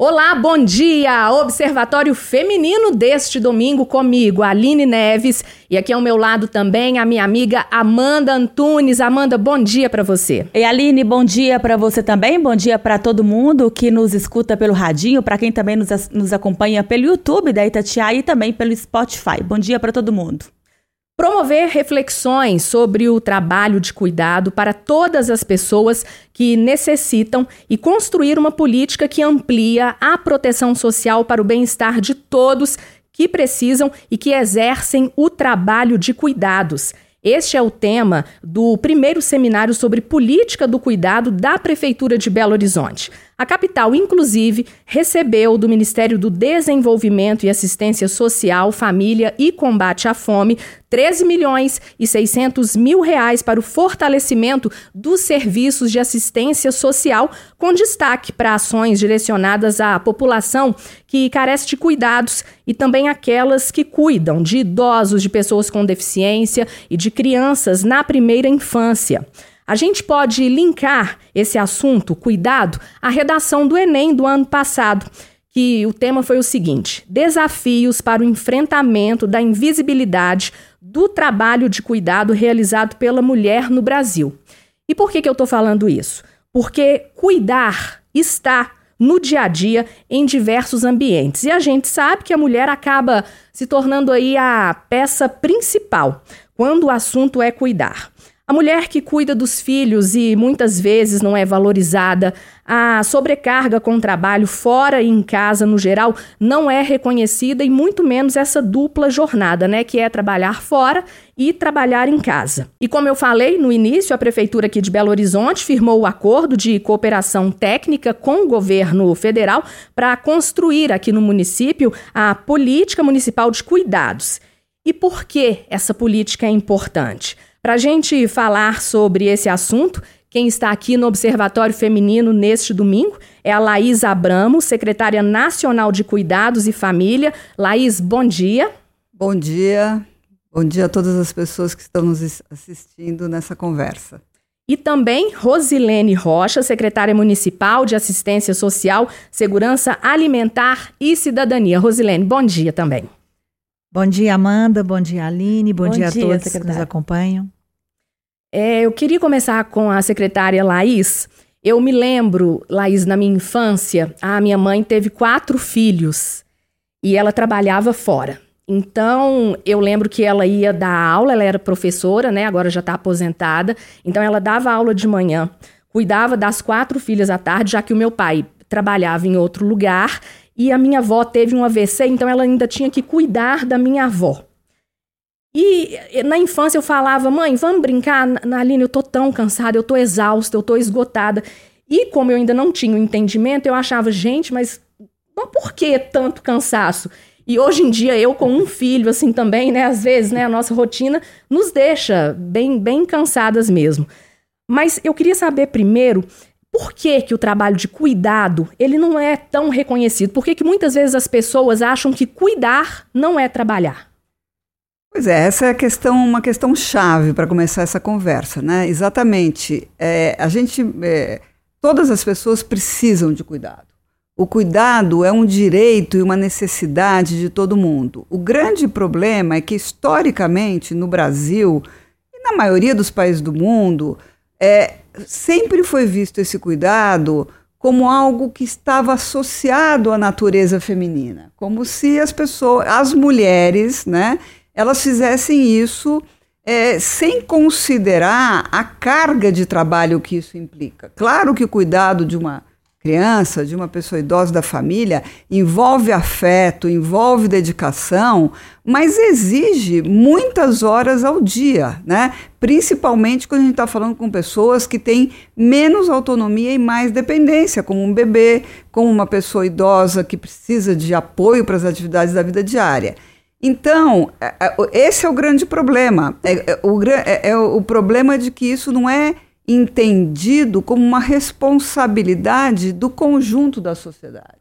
Olá, bom dia! Observatório Feminino deste domingo comigo, Aline Neves. E aqui ao meu lado também a minha amiga Amanda Antunes. Amanda, bom dia para você. E Aline, bom dia para você também. Bom dia para todo mundo que nos escuta pelo radinho, para quem também nos, nos acompanha pelo YouTube da Itatiaia e também pelo Spotify. Bom dia para todo mundo. Promover reflexões sobre o trabalho de cuidado para todas as pessoas que necessitam e construir uma política que amplia a proteção social para o bem-estar de todos que precisam e que exercem o trabalho de cuidados. Este é o tema do primeiro seminário sobre política do cuidado da Prefeitura de Belo Horizonte. A capital, inclusive, recebeu do Ministério do Desenvolvimento e Assistência Social, Família e Combate à Fome 13 milhões e 600 mil reais para o fortalecimento dos serviços de assistência social, com destaque para ações direcionadas à população que carece de cuidados e também aquelas que cuidam de idosos, de pessoas com deficiência e de crianças na primeira infância. A gente pode linkar esse assunto, cuidado, à redação do Enem do ano passado, que o tema foi o seguinte: Desafios para o enfrentamento da invisibilidade do trabalho de cuidado realizado pela mulher no Brasil. E por que, que eu estou falando isso? Porque cuidar está no dia a dia em diversos ambientes. E a gente sabe que a mulher acaba se tornando aí a peça principal quando o assunto é cuidar. A mulher que cuida dos filhos e muitas vezes não é valorizada, a sobrecarga com o trabalho fora e em casa no geral não é reconhecida e muito menos essa dupla jornada, né, que é trabalhar fora e trabalhar em casa. E como eu falei no início, a prefeitura aqui de Belo Horizonte firmou o acordo de cooperação técnica com o governo federal para construir aqui no município a política municipal de cuidados. E por que essa política é importante? Para a gente falar sobre esse assunto, quem está aqui no Observatório Feminino neste domingo é a Laís Abramo, secretária nacional de Cuidados e Família. Laís, bom dia. Bom dia. Bom dia a todas as pessoas que estão nos assistindo nessa conversa. E também Rosilene Rocha, secretária municipal de Assistência Social, Segurança Alimentar e Cidadania. Rosilene, bom dia também. Bom dia, Amanda. Bom dia, Aline. Bom, bom dia, dia, a todos secretária. que nos acompanham. É, eu queria começar com a secretária Laís. Eu me lembro, Laís, na minha infância, a minha mãe teve quatro filhos e ela trabalhava fora. Então, eu lembro que ela ia dar aula, ela era professora, né? Agora já está aposentada. Então, ela dava aula de manhã, cuidava das quatro filhas à tarde, já que o meu pai trabalhava em outro lugar e a minha avó teve um AVC, então ela ainda tinha que cuidar da minha avó. E na infância eu falava, mãe, vamos brincar? Na Aline, eu tô tão cansada, eu tô exausta, eu tô esgotada. E como eu ainda não tinha o entendimento, eu achava, gente, mas, mas por que tanto cansaço? E hoje em dia, eu com um filho, assim também, né? Às vezes, né, a nossa rotina nos deixa bem, bem cansadas mesmo. Mas eu queria saber primeiro por que, que o trabalho de cuidado ele não é tão reconhecido? Por que, que muitas vezes as pessoas acham que cuidar não é trabalhar? Pois é, essa é questão, uma questão chave para começar essa conversa, né? Exatamente. É, a gente, é, todas as pessoas precisam de cuidado. O cuidado é um direito e uma necessidade de todo mundo. O grande problema é que, historicamente, no Brasil e na maioria dos países do mundo, é, sempre foi visto esse cuidado como algo que estava associado à natureza feminina, como se as pessoas, as mulheres, né, elas fizessem isso é, sem considerar a carga de trabalho que isso implica. Claro que o cuidado de uma criança, de uma pessoa idosa da família, envolve afeto, envolve dedicação, mas exige muitas horas ao dia, né? Principalmente quando a gente está falando com pessoas que têm menos autonomia e mais dependência, como um bebê, como uma pessoa idosa que precisa de apoio para as atividades da vida diária. Então, é, é, esse é o grande problema. É, é, o, é, é o problema de que isso não é entendido como uma responsabilidade do conjunto da sociedade.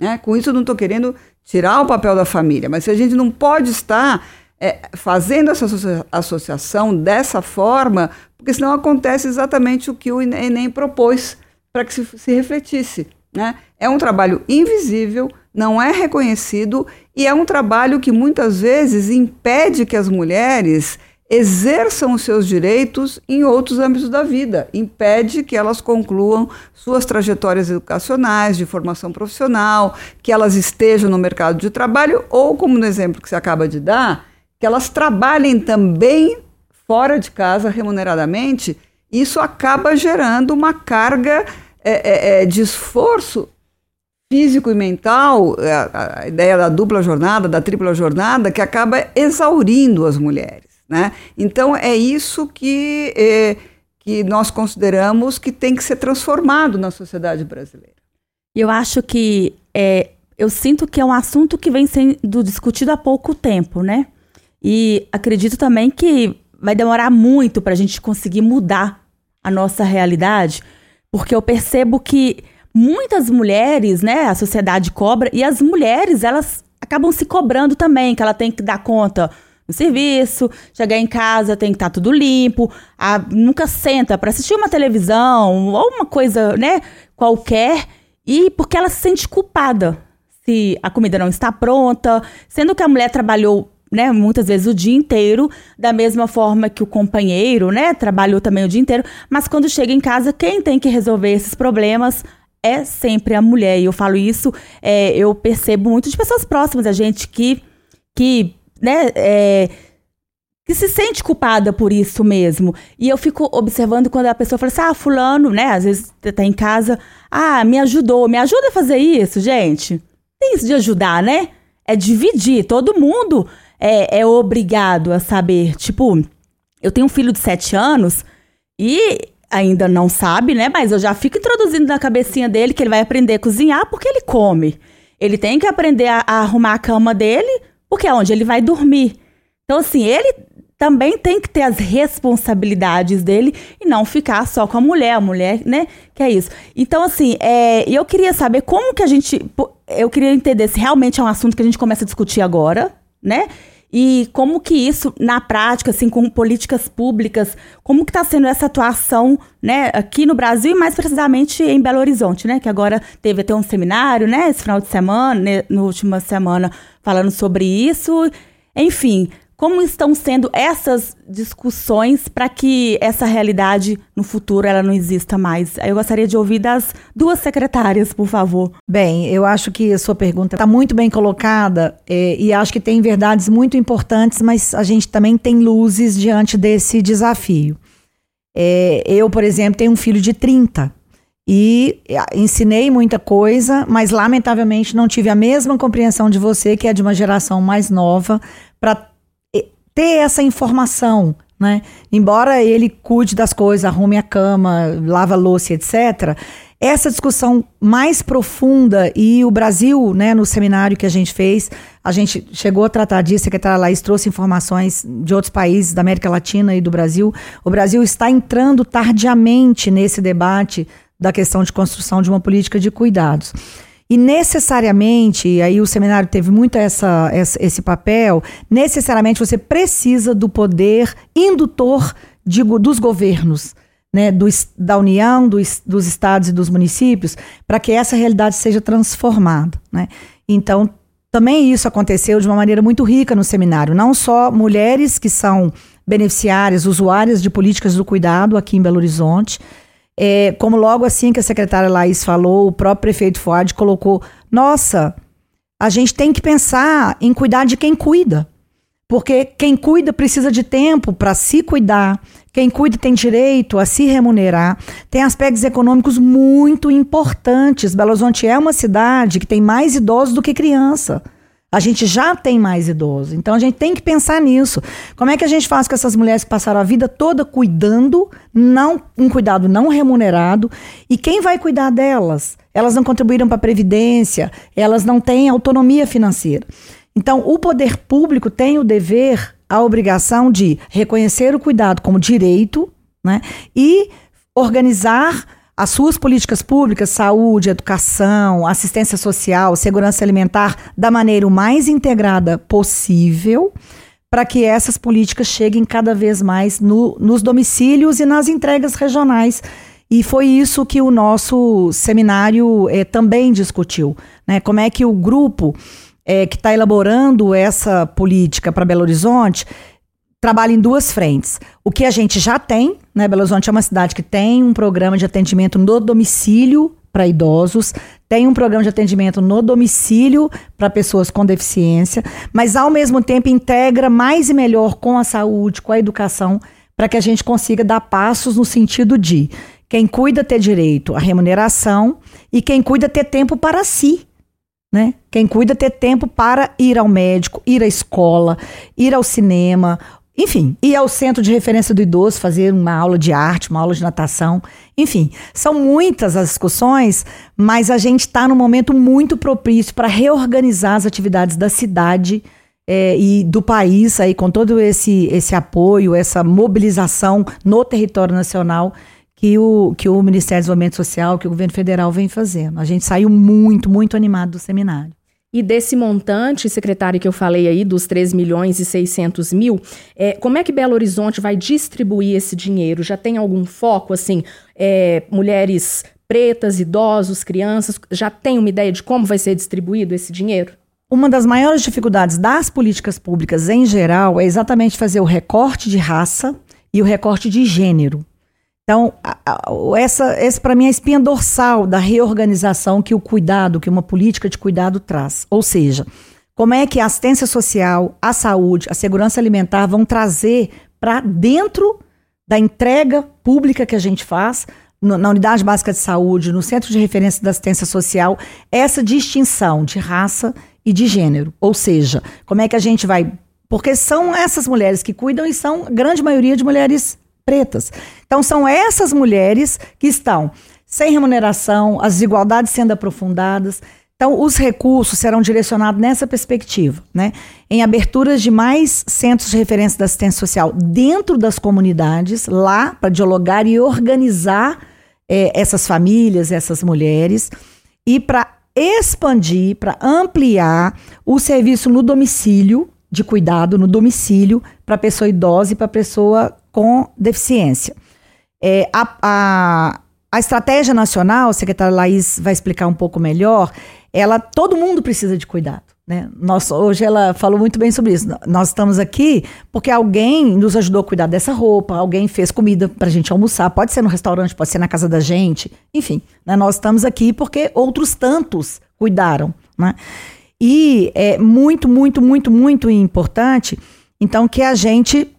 Né? Com isso, eu não estou querendo tirar o papel da família, mas a gente não pode estar é, fazendo essa associação dessa forma, porque senão acontece exatamente o que o Enem propôs para que se, se refletisse. Né? É um trabalho invisível, não é reconhecido e é um trabalho que muitas vezes impede que as mulheres exerçam os seus direitos em outros âmbitos da vida, impede que elas concluam suas trajetórias educacionais, de formação profissional, que elas estejam no mercado de trabalho ou, como no exemplo que você acaba de dar, que elas trabalhem também fora de casa remuneradamente. Isso acaba gerando uma carga é, é, é de esforço físico e mental, é, a, a ideia da dupla jornada, da tripla jornada, que acaba exaurindo as mulheres. Né? Então, é isso que, é, que nós consideramos que tem que ser transformado na sociedade brasileira. Eu acho que é, eu sinto que é um assunto que vem sendo discutido há pouco tempo, né? E acredito também que vai demorar muito para a gente conseguir mudar a nossa realidade, porque eu percebo que muitas mulheres, né, a sociedade cobra, e as mulheres, elas acabam se cobrando também, que ela tem que dar conta no serviço, chegar em casa tem que estar tá tudo limpo, a, nunca senta para assistir uma televisão ou uma coisa, né, qualquer, e porque ela se sente culpada se a comida não está pronta, sendo que a mulher trabalhou né, muitas vezes o dia inteiro, da mesma forma que o companheiro, né, trabalhou também o dia inteiro, mas quando chega em casa, quem tem que resolver esses problemas é sempre a mulher. E eu falo isso, é, eu percebo muito de pessoas próximas a gente que, que né, é, que se sente culpada por isso mesmo. E eu fico observando quando a pessoa fala assim, ah, fulano, né, às vezes tá em casa, ah, me ajudou, me ajuda a fazer isso, gente. Tem isso de ajudar, né? É dividir, todo mundo é, é obrigado a saber. Tipo, eu tenho um filho de sete anos e ainda não sabe, né? Mas eu já fico introduzindo na cabecinha dele que ele vai aprender a cozinhar porque ele come. Ele tem que aprender a, a arrumar a cama dele porque é onde ele vai dormir. Então, assim, ele também tem que ter as responsabilidades dele e não ficar só com a mulher, a mulher, né? Que é isso. Então, assim, é, eu queria saber como que a gente. Eu queria entender se realmente é um assunto que a gente começa a discutir agora, né? E como que isso, na prática, assim, com políticas públicas, como que está sendo essa atuação, né, aqui no Brasil e mais precisamente em Belo Horizonte, né? Que agora teve até um seminário, né, esse final de semana, né, na última semana, falando sobre isso. Enfim, como estão sendo essas discussões para que essa realidade no futuro ela não exista mais? Eu gostaria de ouvir das duas secretárias, por favor. Bem, eu acho que a sua pergunta está muito bem colocada é, e acho que tem verdades muito importantes, mas a gente também tem luzes diante desse desafio. É, eu, por exemplo, tenho um filho de 30 e ensinei muita coisa, mas lamentavelmente não tive a mesma compreensão de você, que é de uma geração mais nova, para ter essa informação, né? Embora ele cuide das coisas, arrume a cama, lava a louça, etc. Essa discussão mais profunda e o Brasil, né, no seminário que a gente fez, a gente chegou a tratar disso, a secretária Laís trouxe informações de outros países da América Latina e do Brasil. O Brasil está entrando tardiamente nesse debate da questão de construção de uma política de cuidados. E necessariamente, aí o seminário teve muito essa, essa, esse papel, necessariamente você precisa do poder indutor de, dos governos. Né, do, da União, dos, dos estados e dos municípios, para que essa realidade seja transformada. Né? Então, também isso aconteceu de uma maneira muito rica no seminário. Não só mulheres que são beneficiárias, usuárias de políticas do cuidado aqui em Belo Horizonte, é, como logo assim que a secretária Laís falou, o próprio prefeito Fuad colocou: nossa, a gente tem que pensar em cuidar de quem cuida. Porque quem cuida precisa de tempo para se cuidar, quem cuida tem direito a se remunerar, tem aspectos econômicos muito importantes. Belo Horizonte é uma cidade que tem mais idosos do que criança. A gente já tem mais idosos, então a gente tem que pensar nisso. Como é que a gente faz com essas mulheres que passaram a vida toda cuidando, não um cuidado não remunerado, e quem vai cuidar delas? Elas não contribuíram para a previdência, elas não têm autonomia financeira. Então, o poder público tem o dever, a obrigação de reconhecer o cuidado como direito, né, e organizar as suas políticas públicas, saúde, educação, assistência social, segurança alimentar, da maneira mais integrada possível, para que essas políticas cheguem cada vez mais no, nos domicílios e nas entregas regionais. E foi isso que o nosso seminário eh, também discutiu. Né? Como é que o grupo eh, que está elaborando essa política para Belo Horizonte trabalha em duas frentes. O que a gente já tem, né? Belo Horizonte é uma cidade que tem um programa de atendimento no domicílio para idosos, tem um programa de atendimento no domicílio para pessoas com deficiência, mas ao mesmo tempo integra mais e melhor com a saúde, com a educação, para que a gente consiga dar passos no sentido de quem cuida ter direito à remuneração e quem cuida ter tempo para si. Né? Quem cuida ter tempo para ir ao médico, ir à escola, ir ao cinema, enfim, ir ao centro de referência do idoso, fazer uma aula de arte, uma aula de natação. Enfim, são muitas as discussões, mas a gente está num momento muito propício para reorganizar as atividades da cidade é, e do país, aí, com todo esse, esse apoio, essa mobilização no território nacional que o, que o Ministério do Desenvolvimento Social, que o governo federal vem fazendo. A gente saiu muito, muito animado do seminário. E desse montante, secretário, que eu falei aí, dos 3 milhões e 600 mil, é, como é que Belo Horizonte vai distribuir esse dinheiro? Já tem algum foco, assim, é, mulheres pretas, idosos, crianças? Já tem uma ideia de como vai ser distribuído esse dinheiro? Uma das maiores dificuldades das políticas públicas em geral é exatamente fazer o recorte de raça e o recorte de gênero. Então, essa, essa para mim é a espinha dorsal da reorganização que o cuidado, que uma política de cuidado traz. Ou seja, como é que a assistência social, a saúde, a segurança alimentar vão trazer para dentro da entrega pública que a gente faz no, na unidade básica de saúde, no centro de referência da assistência social, essa distinção de raça e de gênero. Ou seja, como é que a gente vai. Porque são essas mulheres que cuidam e são grande maioria de mulheres pretas. Então, são essas mulheres que estão sem remuneração, as desigualdades sendo aprofundadas. Então, os recursos serão direcionados nessa perspectiva, né? Em aberturas de mais centros de referência da assistência social dentro das comunidades, lá para dialogar e organizar é, essas famílias, essas mulheres, e para expandir, para ampliar o serviço no domicílio, de cuidado no domicílio, para pessoa idosa e para pessoa com deficiência. É, a, a, a estratégia nacional, a secretária Laís vai explicar um pouco melhor, ela, todo mundo precisa de cuidado. Né? Nós, hoje ela falou muito bem sobre isso. Nós estamos aqui porque alguém nos ajudou a cuidar dessa roupa, alguém fez comida para a gente almoçar, pode ser no restaurante, pode ser na casa da gente, enfim. Né? Nós estamos aqui porque outros tantos cuidaram. Né? E é muito, muito, muito, muito importante, então, que a gente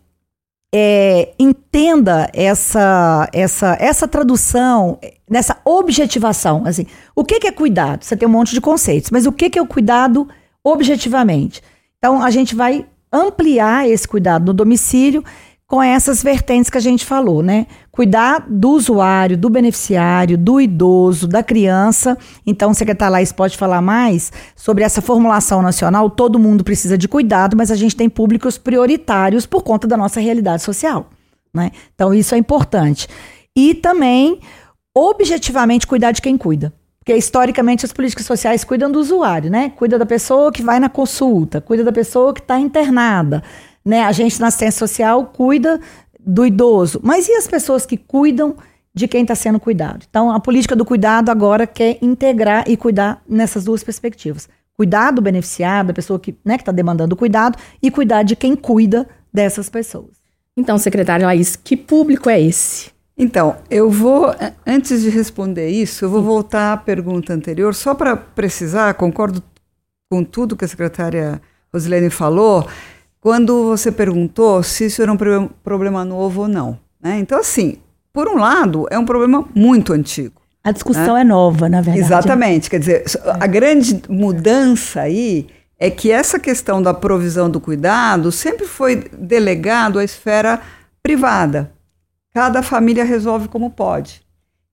é, entenda essa, essa, essa tradução, nessa objetivação. Assim, o que, que é cuidado? Você tem um monte de conceitos, mas o que, que é o cuidado objetivamente? Então, a gente vai ampliar esse cuidado no domicílio com essas vertentes que a gente falou, né? Cuidar do usuário, do beneficiário, do idoso, da criança. Então, o secretário Laís pode falar mais sobre essa formulação nacional. Todo mundo precisa de cuidado, mas a gente tem públicos prioritários por conta da nossa realidade social, né? Então, isso é importante. E também, objetivamente, cuidar de quem cuida. Porque historicamente as políticas sociais cuidam do usuário, né? Cuida da pessoa que vai na consulta, cuida da pessoa que está internada, né? A gente na assistência social cuida do idoso, mas e as pessoas que cuidam de quem está sendo cuidado? Então, a política do cuidado agora quer integrar e cuidar nessas duas perspectivas. Cuidar do beneficiário, da pessoa que né, está demandando cuidado, e cuidar de quem cuida dessas pessoas. Então, secretária Laís, que público é esse? Então, eu vou, antes de responder isso, eu vou voltar à pergunta anterior, só para precisar, concordo com tudo que a secretária Rosilene falou, quando você perguntou se isso era um problema novo ou não. Né? Então, assim, por um lado, é um problema muito antigo. A discussão né? é nova, na verdade. Exatamente. Quer dizer, a grande mudança aí é que essa questão da provisão do cuidado sempre foi delegado à esfera privada. Cada família resolve como pode.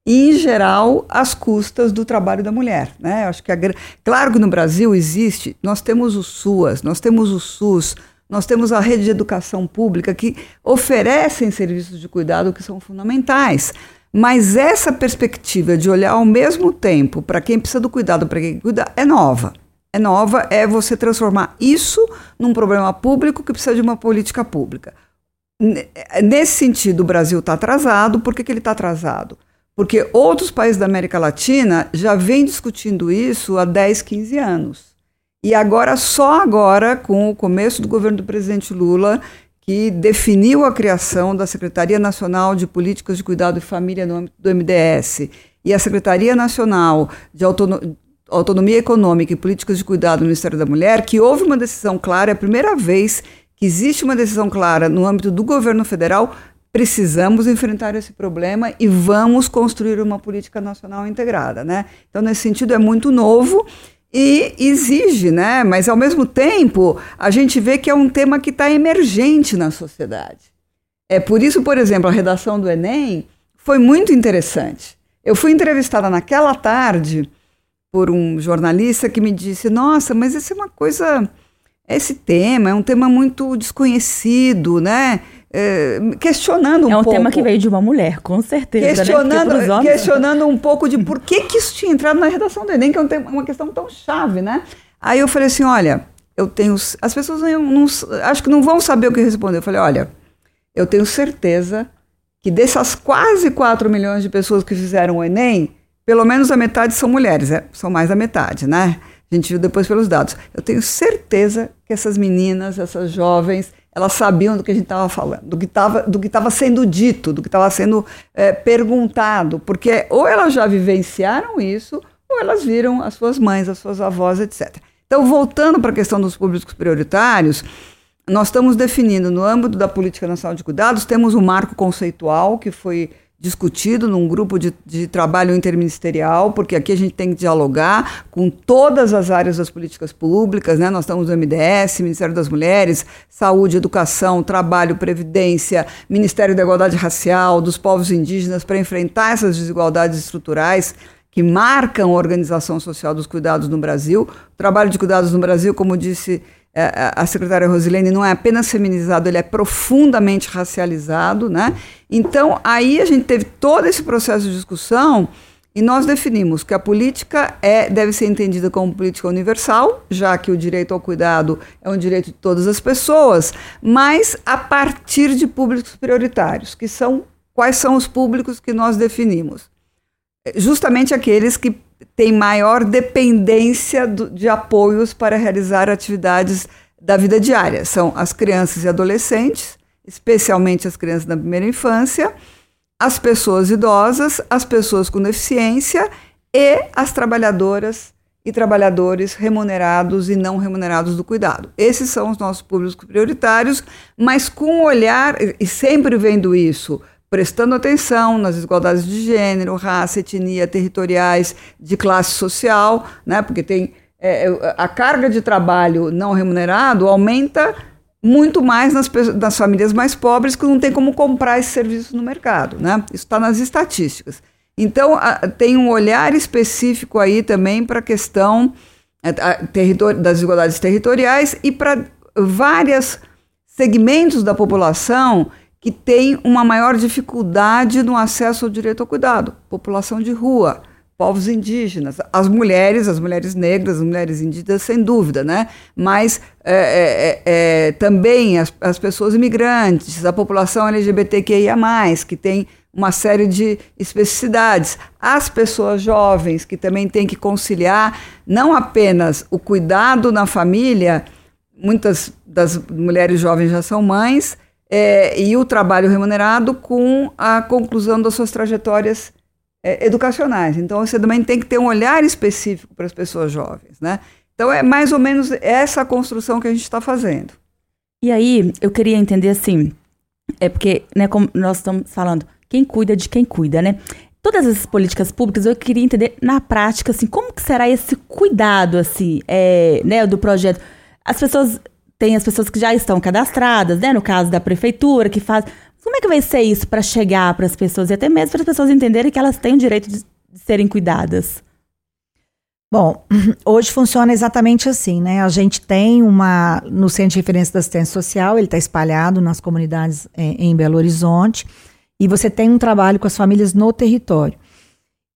E, em geral, às custas do trabalho da mulher. Né? Acho que a, claro que no Brasil existe, nós temos o SUAS, nós temos o SUS, nós temos a rede de educação pública que oferecem serviços de cuidado que são fundamentais. Mas essa perspectiva de olhar ao mesmo tempo para quem precisa do cuidado, para quem cuida, é nova. É nova, é você transformar isso num problema público que precisa de uma política pública. Nesse sentido, o Brasil está atrasado. Por que, que ele está atrasado? Porque outros países da América Latina já vêm discutindo isso há 10, 15 anos. E agora, só agora, com o começo do governo do presidente Lula, que definiu a criação da Secretaria Nacional de Políticas de Cuidado e Família no âmbito do MDS e a Secretaria Nacional de Autonomia Econômica e Políticas de Cuidado no Ministério da Mulher, que houve uma decisão clara, é a primeira vez que existe uma decisão clara no âmbito do governo federal precisamos enfrentar esse problema e vamos construir uma política nacional integrada, né? Então, nesse sentido, é muito novo e exige, né? Mas, ao mesmo tempo, a gente vê que é um tema que está emergente na sociedade. É por isso, por exemplo, a redação do Enem foi muito interessante. Eu fui entrevistada naquela tarde por um jornalista que me disse: Nossa, mas isso é uma coisa. Esse tema é um tema muito desconhecido, né? É, questionando um pouco. É um pouco, tema que veio de uma mulher, com certeza. Né? Questionando, né? homens... questionando um pouco de por que, que isso tinha entrado na redação do Enem, que é um uma questão tão chave, né? Aí eu falei assim: olha, eu tenho. As pessoas não, não, acho que não vão saber o que responder. Eu falei: olha, eu tenho certeza que dessas quase 4 milhões de pessoas que fizeram o Enem, pelo menos a metade são mulheres, é, são mais da metade, né? A gente viu depois pelos dados. Eu tenho certeza que essas meninas, essas jovens, elas sabiam do que a gente estava falando, do que estava sendo dito, do que estava sendo é, perguntado, porque ou elas já vivenciaram isso, ou elas viram as suas mães, as suas avós, etc. Então, voltando para a questão dos públicos prioritários, nós estamos definindo no âmbito da política nacional de cuidados, temos um marco conceitual que foi discutido num grupo de, de, trabalho interministerial, porque aqui a gente tem que dialogar com todas as áreas das políticas públicas, né? Nós estamos no MDS, Ministério das Mulheres, Saúde, Educação, Trabalho, Previdência, Ministério da Igualdade Racial, dos povos indígenas, para enfrentar essas desigualdades estruturais que marcam a organização social dos cuidados no Brasil. O trabalho de cuidados no Brasil, como disse a secretária Rosilene não é apenas feminizado, ele é profundamente racializado, né? Então, aí a gente teve todo esse processo de discussão e nós definimos que a política é, deve ser entendida como política universal, já que o direito ao cuidado é um direito de todas as pessoas, mas a partir de públicos prioritários, que são quais são os públicos que nós definimos? Justamente aqueles que tem maior dependência do, de apoios para realizar atividades da vida diária. São as crianças e adolescentes, especialmente as crianças da primeira infância, as pessoas idosas, as pessoas com deficiência e as trabalhadoras e trabalhadores remunerados e não remunerados do cuidado. Esses são os nossos públicos prioritários, mas com um olhar, e sempre vendo isso prestando atenção nas desigualdades de gênero, raça, etnia, territoriais, de classe social, né? porque tem é, é a carga de trabalho não remunerado aumenta muito mais nas, nas famílias mais pobres que não tem como comprar esse serviço no mercado. Né? Isso está nas estatísticas. Então, a, tem um olhar específico aí também para a questão é, das desigualdades territoriais e para vários segmentos da população que tem uma maior dificuldade no acesso ao direito ao cuidado. População de rua, povos indígenas, as mulheres, as mulheres negras, as mulheres indígenas, sem dúvida, né? Mas é, é, é, é também as, as pessoas imigrantes, a população LGBTQIA, que tem uma série de especificidades. As pessoas jovens, que também têm que conciliar não apenas o cuidado na família, muitas das mulheres jovens já são mães, é, e o trabalho remunerado com a conclusão das suas trajetórias é, educacionais. Então, você também tem que ter um olhar específico para as pessoas jovens, né? Então, é mais ou menos essa construção que a gente está fazendo. E aí, eu queria entender assim, é porque, né, como nós estamos falando, quem cuida de quem cuida, né? Todas essas políticas públicas, eu queria entender na prática, assim, como que será esse cuidado, assim, é, né, do projeto? As pessoas tem as pessoas que já estão cadastradas, né? No caso da prefeitura, que faz. Como é que vai ser isso para chegar para as pessoas e até mesmo para as pessoas entenderem que elas têm o direito de, serem cuidadas? Bom, hoje funciona exatamente assim, né? A gente tem uma no Centro de Referência da Assistência Social, ele está espalhado nas comunidades é, em Belo Horizonte, e você tem um trabalho com as famílias no território.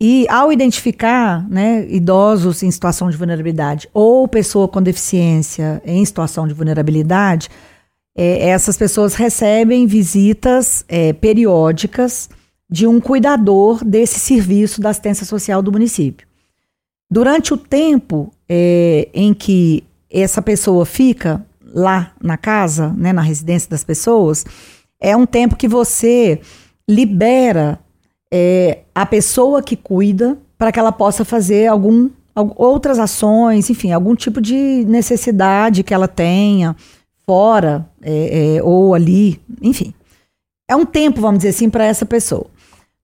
E ao identificar né, idosos em situação de vulnerabilidade ou pessoa com deficiência em situação de vulnerabilidade, é, essas pessoas recebem visitas é, periódicas de um cuidador desse serviço da assistência social do município. Durante o tempo é, em que essa pessoa fica lá na casa, né, na residência das pessoas, é um tempo que você libera é, a pessoa que cuida para que ela possa fazer algum, outras ações, enfim, algum tipo de necessidade que ela tenha fora é, é, ou ali, enfim. É um tempo, vamos dizer assim, para essa pessoa.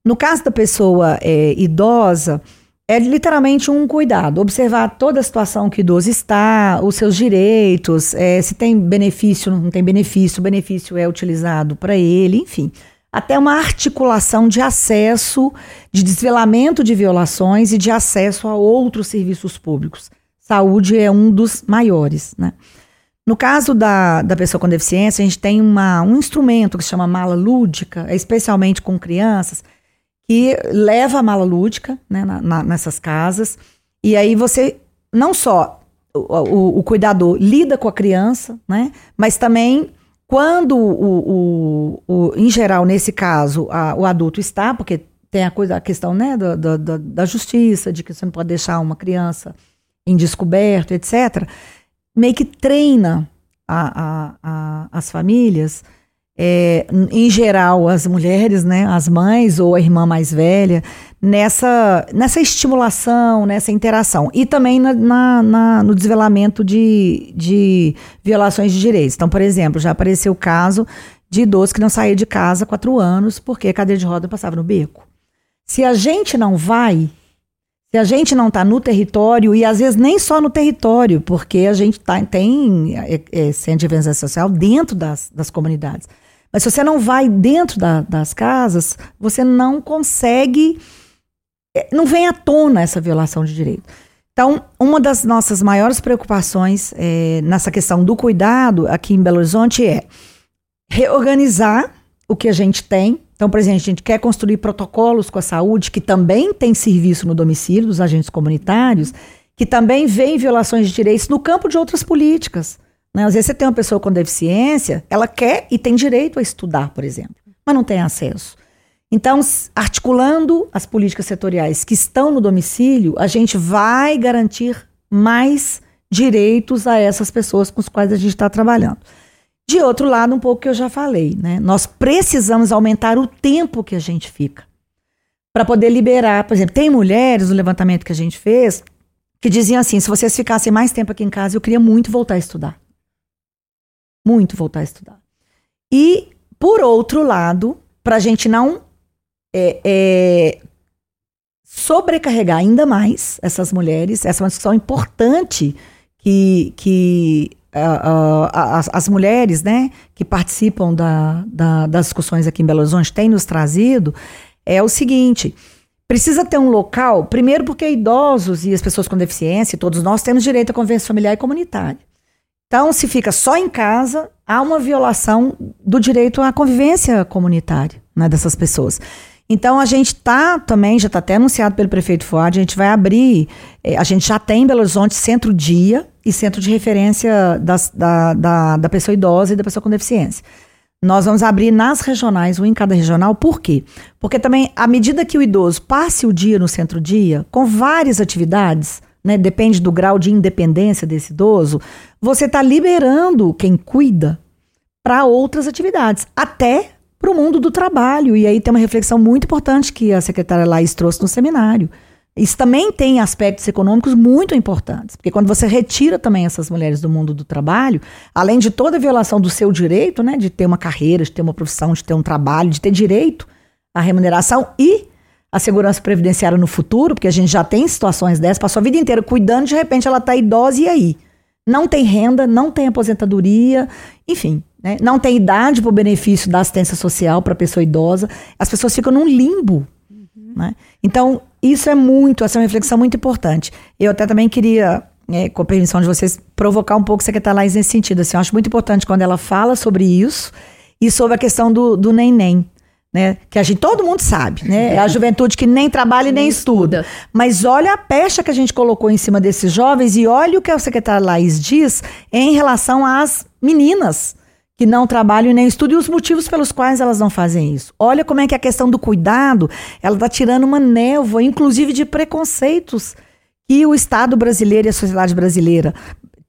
No caso da pessoa é, idosa, é literalmente um cuidado, observar toda a situação que o idoso está, os seus direitos, é, se tem benefício, não tem benefício, o benefício é utilizado para ele, enfim. Até uma articulação de acesso, de desvelamento de violações e de acesso a outros serviços públicos. Saúde é um dos maiores, né? No caso da, da pessoa com deficiência, a gente tem uma, um instrumento que se chama mala lúdica, especialmente com crianças, que leva a mala lúdica né, na, na, nessas casas. E aí você não só o, o, o, cuidador lida com a criança, né? Mas também quando o, o em geral nesse caso a, o adulto está, porque tem a coisa a questão né da, da, da justiça de que você não pode deixar uma criança em descoberto, etc. Meio que treina a, a, a, as famílias é, em geral, as mulheres, né, as mães ou a irmã mais velha, nessa, nessa estimulação, nessa interação. E também na, na, na, no desvelamento de, de violações de direitos. Então, por exemplo, já apareceu o caso de idoso que não saía de casa há quatro anos porque a cadeira de roda passava no beco. Se a gente não vai, se a gente não está no território, e às vezes nem só no território, porque a gente tá, tem é, é, centro de intervenção social dentro das, das comunidades. Mas se você não vai dentro da, das casas, você não consegue. É, não vem à tona essa violação de direito. Então, uma das nossas maiores preocupações é, nessa questão do cuidado aqui em Belo Horizonte é reorganizar o que a gente tem. Então, por exemplo, a gente quer construir protocolos com a saúde, que também tem serviço no domicílio dos agentes comunitários, que também vem violações de direitos no campo de outras políticas. Né? Às vezes você tem uma pessoa com deficiência, ela quer e tem direito a estudar, por exemplo, mas não tem acesso. Então, articulando as políticas setoriais que estão no domicílio, a gente vai garantir mais direitos a essas pessoas com as quais a gente está trabalhando. De outro lado, um pouco que eu já falei, né? Nós precisamos aumentar o tempo que a gente fica para poder liberar. Por exemplo, tem mulheres no levantamento que a gente fez que diziam assim: se vocês ficassem mais tempo aqui em casa, eu queria muito voltar a estudar muito voltar a estudar. E, por outro lado, para a gente não é, é, sobrecarregar ainda mais essas mulheres, essa é uma discussão importante que, que uh, uh, as, as, mulheres né, que participam da, da, das discussões aqui em Belo Horizonte têm nos trazido, é o seguinte. Precisa ter um local, primeiro porque idosos e as pessoas com deficiência, todos nós temos direito à convivência familiar e comunitária. Então, se fica só em casa, há uma violação do direito à convivência comunitária né, dessas pessoas. Então, a gente está também, já está até anunciado pelo prefeito Fuad, a gente vai abrir, eh, a gente já tem em Belo Horizonte centro-dia e centro de referência das, da, da, da pessoa idosa e da pessoa com deficiência. Nós vamos abrir nas regionais, um em cada regional, por quê? Porque também, à medida que o idoso passe o dia no centro-dia, com várias atividades, né, depende do grau de independência desse idoso, você está liberando quem cuida para outras atividades, até para o mundo do trabalho. E aí tem uma reflexão muito importante que a secretária Laís trouxe no seminário. Isso também tem aspectos econômicos muito importantes, porque quando você retira também essas mulheres do mundo do trabalho, além de toda a violação do seu direito, né, de ter uma carreira, de ter uma profissão, de ter um trabalho, de ter direito à remuneração e a segurança previdenciária no futuro, porque a gente já tem situações dessas, passou a vida inteira cuidando, de repente ela está idosa e aí? Não tem renda, não tem aposentadoria, enfim, né? não tem idade para o benefício da assistência social para a pessoa idosa. As pessoas ficam num limbo. Uhum. Né? Então, isso é muito, essa é uma reflexão muito importante. Eu até também queria, é, com a permissão de vocês, provocar um pouco o secretária Laís nesse sentido. Assim, eu acho muito importante quando ela fala sobre isso e sobre a questão do, do neném né? Que a gente, todo mundo sabe, né? É a juventude que nem trabalha e nem, nem estuda. estuda. Mas olha a pecha que a gente colocou em cima desses jovens e olha o que a secretária Laís diz em relação às meninas que não trabalham e nem estudam e os motivos pelos quais elas não fazem isso. Olha como é que a questão do cuidado, ela está tirando uma névoa, inclusive de preconceitos que o Estado brasileiro e a sociedade brasileira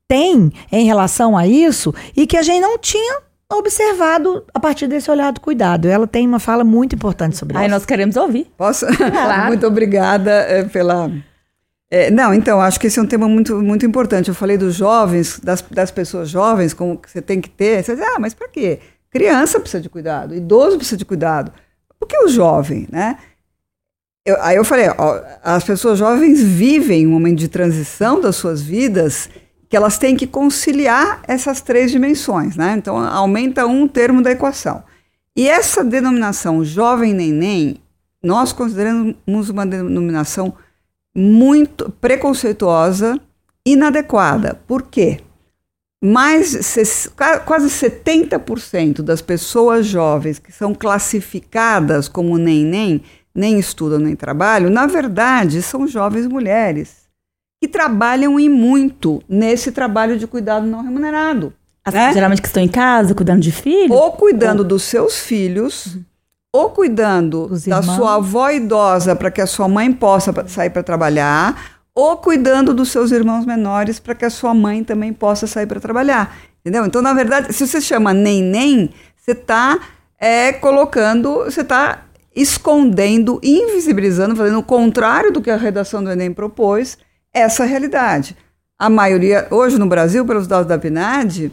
tem em relação a isso e que a gente não tinha observado a partir desse olhar do cuidado. Ela tem uma fala muito importante sobre isso. Aí nós queremos ouvir. Posso? Claro. muito obrigada é, pela. É, não, então, acho que esse é um tema muito, muito importante. Eu falei dos jovens, das, das pessoas jovens, como que você tem que ter. Você diz, ah, mas para quê? Criança precisa de cuidado, idoso precisa de cuidado. Por que o jovem, né? Eu, aí eu falei, ó, as pessoas jovens vivem um momento de transição das suas vidas que elas têm que conciliar essas três dimensões, né? Então aumenta um termo da equação. E essa denominação jovem neném, nós consideramos uma denominação muito preconceituosa, inadequada. Por quê? Mais quase 70% das pessoas jovens que são classificadas como neném, nem estudam nem trabalham, na verdade são jovens mulheres que trabalham e muito nesse trabalho de cuidado não remunerado. As, né? Geralmente que estão em casa, cuidando de filhos? Ou cuidando ou... dos seus filhos, ou cuidando da sua avó idosa para que a sua mãe possa sair para trabalhar, ou cuidando dos seus irmãos menores para que a sua mãe também possa sair para trabalhar. Entendeu? Então, na verdade, se você chama nem-nem, você está é, colocando, você está escondendo, invisibilizando, fazendo o contrário do que a redação do Enem propôs, essa realidade. A maioria, hoje no Brasil, pelos dados da PNAD,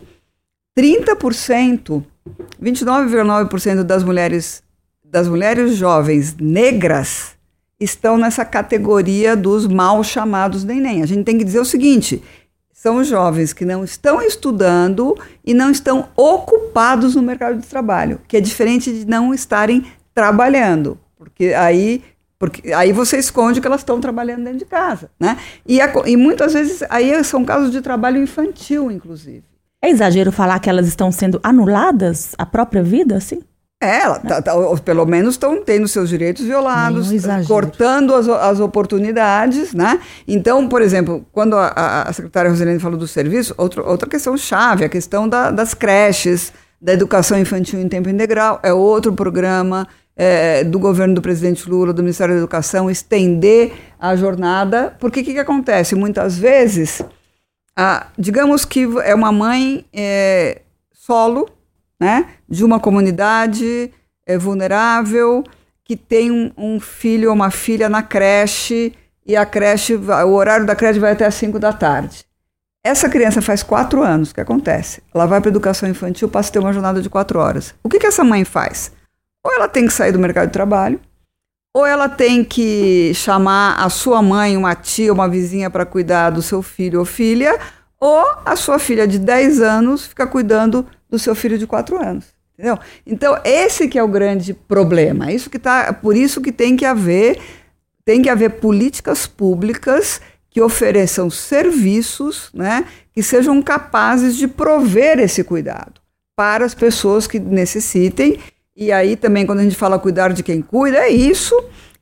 30%, 29,9% das mulheres, das mulheres jovens negras estão nessa categoria dos mal chamados neném. A gente tem que dizer o seguinte: são jovens que não estão estudando e não estão ocupados no mercado de trabalho, que é diferente de não estarem trabalhando, porque aí porque aí você esconde que elas estão trabalhando dentro de casa, né? E, a, e muitas vezes aí são casos de trabalho infantil, inclusive. É exagero falar que elas estão sendo anuladas a própria vida, assim? É, ela, tá, tá, pelo menos estão tendo seus direitos violados, cortando as, as oportunidades, né? Então, por exemplo, quando a, a secretária Roselene falou do serviço, outro, outra questão chave, a questão da, das creches, da educação infantil em tempo integral, é outro programa é, do governo do presidente Lula, do Ministério da Educação, estender a jornada, porque o que, que, acontece? Muitas vezes, a, digamos que é uma mãe é, solo, né, de uma comunidade é, vulnerável, que tem um, um, filho ou uma filha na creche, e a creche, o horário da creche vai até às 5 da tarde. Essa criança faz quatro anos, o que acontece? Ela vai para a educação infantil, passa a ter uma jornada de quatro horas. O que, que essa mãe faz? Ou ela tem que sair do mercado de trabalho, ou ela tem que chamar a sua mãe, uma tia, uma vizinha para cuidar do seu filho ou filha, ou a sua filha de 10 anos fica cuidando do seu filho de 4 anos. Entendeu? Então, esse que é o grande problema. Isso que tá, por isso que tem que haver tem que haver políticas públicas que ofereçam serviços, né, que sejam capazes de prover esse cuidado para as pessoas que necessitem e aí também, quando a gente fala cuidar de quem cuida, é isso.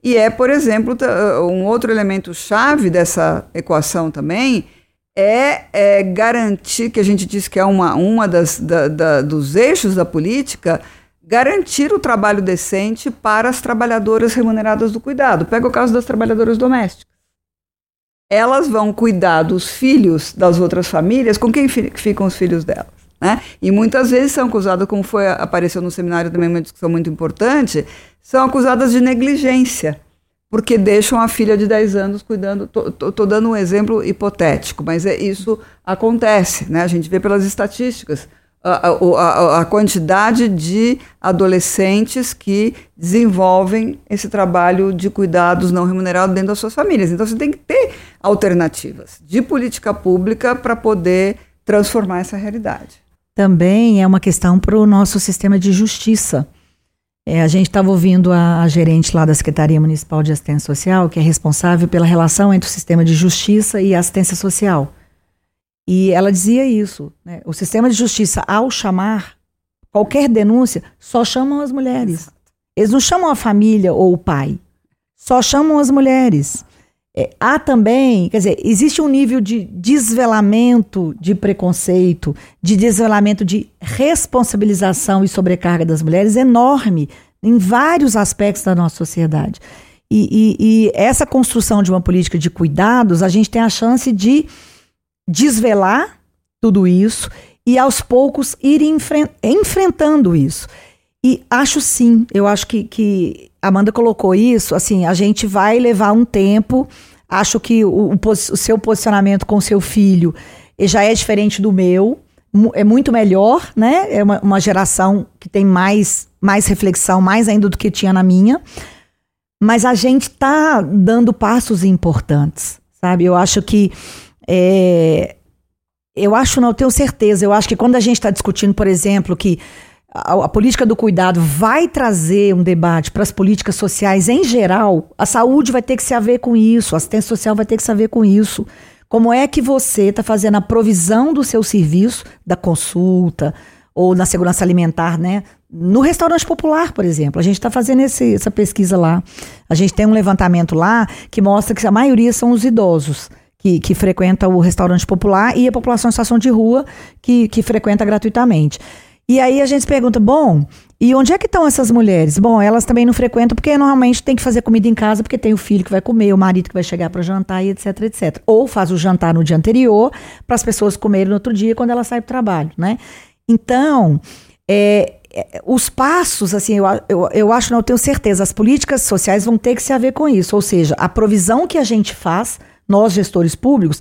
E é, por exemplo, um outro elemento chave dessa equação também é, é garantir, que a gente diz que é uma, uma das, da, da, dos eixos da política, garantir o trabalho decente para as trabalhadoras remuneradas do cuidado. Pega o caso das trabalhadoras domésticas. Elas vão cuidar dos filhos das outras famílias, com quem ficam os filhos delas? Né? E muitas vezes são acusadas, como foi apareceu no seminário também uma discussão muito importante, são acusadas de negligência, porque deixam a filha de 10 anos cuidando. Estou dando um exemplo hipotético, mas é, isso acontece, né? a gente vê pelas estatísticas. A, a, a, quantidade de adolescentes que desenvolvem esse trabalho de cuidados não remunerados dentro das suas famílias. Então, você tem que ter alternativas de política pública para poder transformar essa realidade também é uma questão para o nosso sistema de justiça. É, a gente estava ouvindo a, a, gerente lá da Secretaria Municipal de Assistência Social, que é responsável pela relação entre o sistema de justiça e a assistência social. E ela dizia isso: né? o sistema de justiça, ao chamar qualquer denúncia, só chamam as mulheres. Eles não chamam a família ou o pai, só chamam as mulheres. É, há também, quer dizer, existe um nível de desvelamento de preconceito, de desvelamento de responsabilização e sobrecarga das mulheres enorme em vários aspectos da nossa sociedade. E, e, e essa construção de uma política de cuidados, a gente tem a chance de desvelar tudo isso e aos poucos ir enfren enfrentando isso. E acho sim, eu acho que, que Amanda colocou isso, assim, a gente vai levar um tempo. Acho que o, o, o seu posicionamento com seu filho já é diferente do meu, é muito melhor, né? É uma, uma geração que tem mais, mais reflexão, mais ainda do que tinha na minha. Mas a gente tá dando passos importantes, sabe? Eu acho que. É, eu acho, não, eu tenho certeza. Eu acho que quando a gente está discutindo, por exemplo, que a, a, política do cuidado vai trazer um debate para as políticas sociais em geral, a saúde vai ter que se haver com isso, a assistência social vai ter que se haver com isso. Como é que você está fazendo a provisão do seu serviço, da consulta, ou na segurança alimentar, né? No restaurante popular, por exemplo, a gente está fazendo esse, essa pesquisa lá. A gente tem um levantamento lá que mostra que a maioria são os idosos que, que o restaurante popular e a população em situação de rua que, que frequenta gratuitamente. E aí a gente pergunta, bom, e onde é que estão essas mulheres? Bom, elas também não frequentam porque normalmente tem que fazer comida em casa porque tem o filho que vai comer, o marido que vai chegar para jantar e etc, etc. Ou faz o jantar no dia anterior para as pessoas comerem no outro dia quando ela sai para o trabalho, né? Então, é, é, os passos, assim, eu, eu, eu acho, não, eu tenho certeza, as políticas sociais vão ter que se haver com isso. Ou seja, a provisão que a gente faz, nós gestores públicos,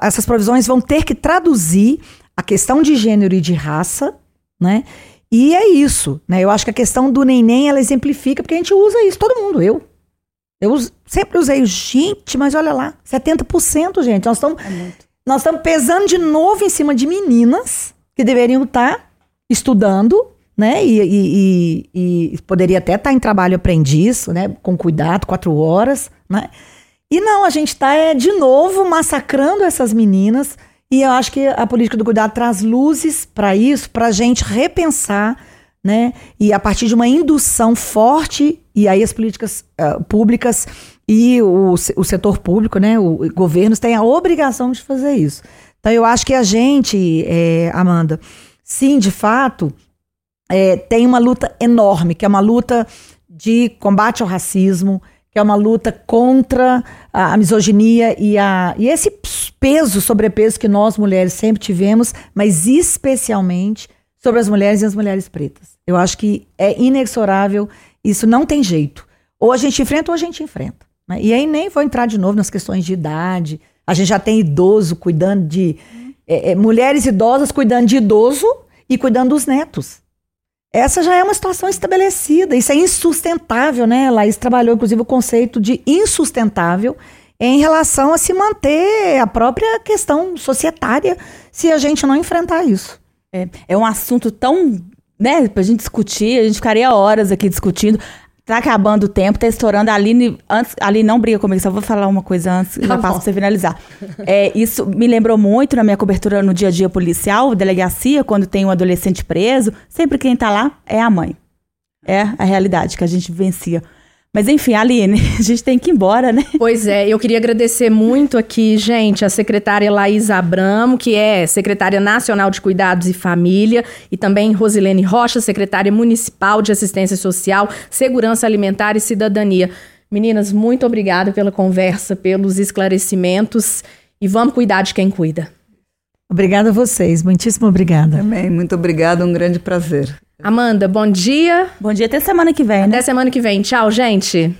essas provisões vão ter que traduzir a questão de gênero e de raça, né? E é isso, né? Eu acho que a questão do neném, ela exemplifica, porque a gente usa isso, todo mundo, eu. Eu sempre usei, gente, mas olha lá, 70%, gente. Nós estamos é nós estamos pesando de novo em cima de meninas que deveriam estar estudando, né? E, e, e, e poderia até estar em trabalho aprendiz, né? Com cuidado, quatro horas, né? E não, a gente está é, de novo massacrando essas meninas e eu acho que a política do cuidado traz luzes para isso, para a gente repensar, né? E a partir de uma indução forte, e aí as políticas uh, públicas e o, o setor público, né? O, o governos têm a obrigação de fazer isso. Então eu acho que a gente, é, Amanda, sim, de fato, é, tem uma luta enorme, que é uma luta de combate ao racismo, é uma luta contra a, a misoginia e, a, e esse peso, sobrepeso que nós mulheres sempre tivemos, mas especialmente sobre as mulheres e as mulheres pretas. Eu acho que é inexorável, isso não tem jeito. Ou a gente enfrenta ou a gente enfrenta. Né? E aí nem vou entrar de novo nas questões de idade. A gente já tem idoso cuidando de. É, é, mulheres idosas cuidando de idoso e cuidando dos netos. Essa já é uma situação estabelecida. Isso é insustentável, né? Laís trabalhou, inclusive, o conceito de insustentável em relação a se manter a própria questão societária se a gente não enfrentar isso. É, é um assunto tão, né, pra gente discutir, a gente ficaria horas aqui discutindo. Tá acabando o tempo, tá estourando. A Aline, antes, a Aline não briga comigo, só vou falar uma coisa antes, tá já passo pra você finalizar. É, isso me lembrou muito na minha cobertura no dia a dia policial, delegacia, quando tem um adolescente preso, sempre quem tá lá é a mãe. É a realidade que a gente vivencia. Mas enfim, Aline, a gente tem que ir embora, né? Pois é, eu queria agradecer muito aqui, gente, a secretária Laís Abramo, que é secretária nacional de Cuidados e Família, e também Rosilene Rocha, secretária municipal de Assistência Social, Segurança Alimentar e Cidadania. Meninas, muito obrigada pela conversa, pelos esclarecimentos e vamos cuidar de quem cuida. Obrigada a vocês, muitíssimo obrigada. Também, muito obrigada, um grande prazer. Amanda, bom dia. Bom dia, até semana que vem. Até né? semana que vem. Tchau, gente.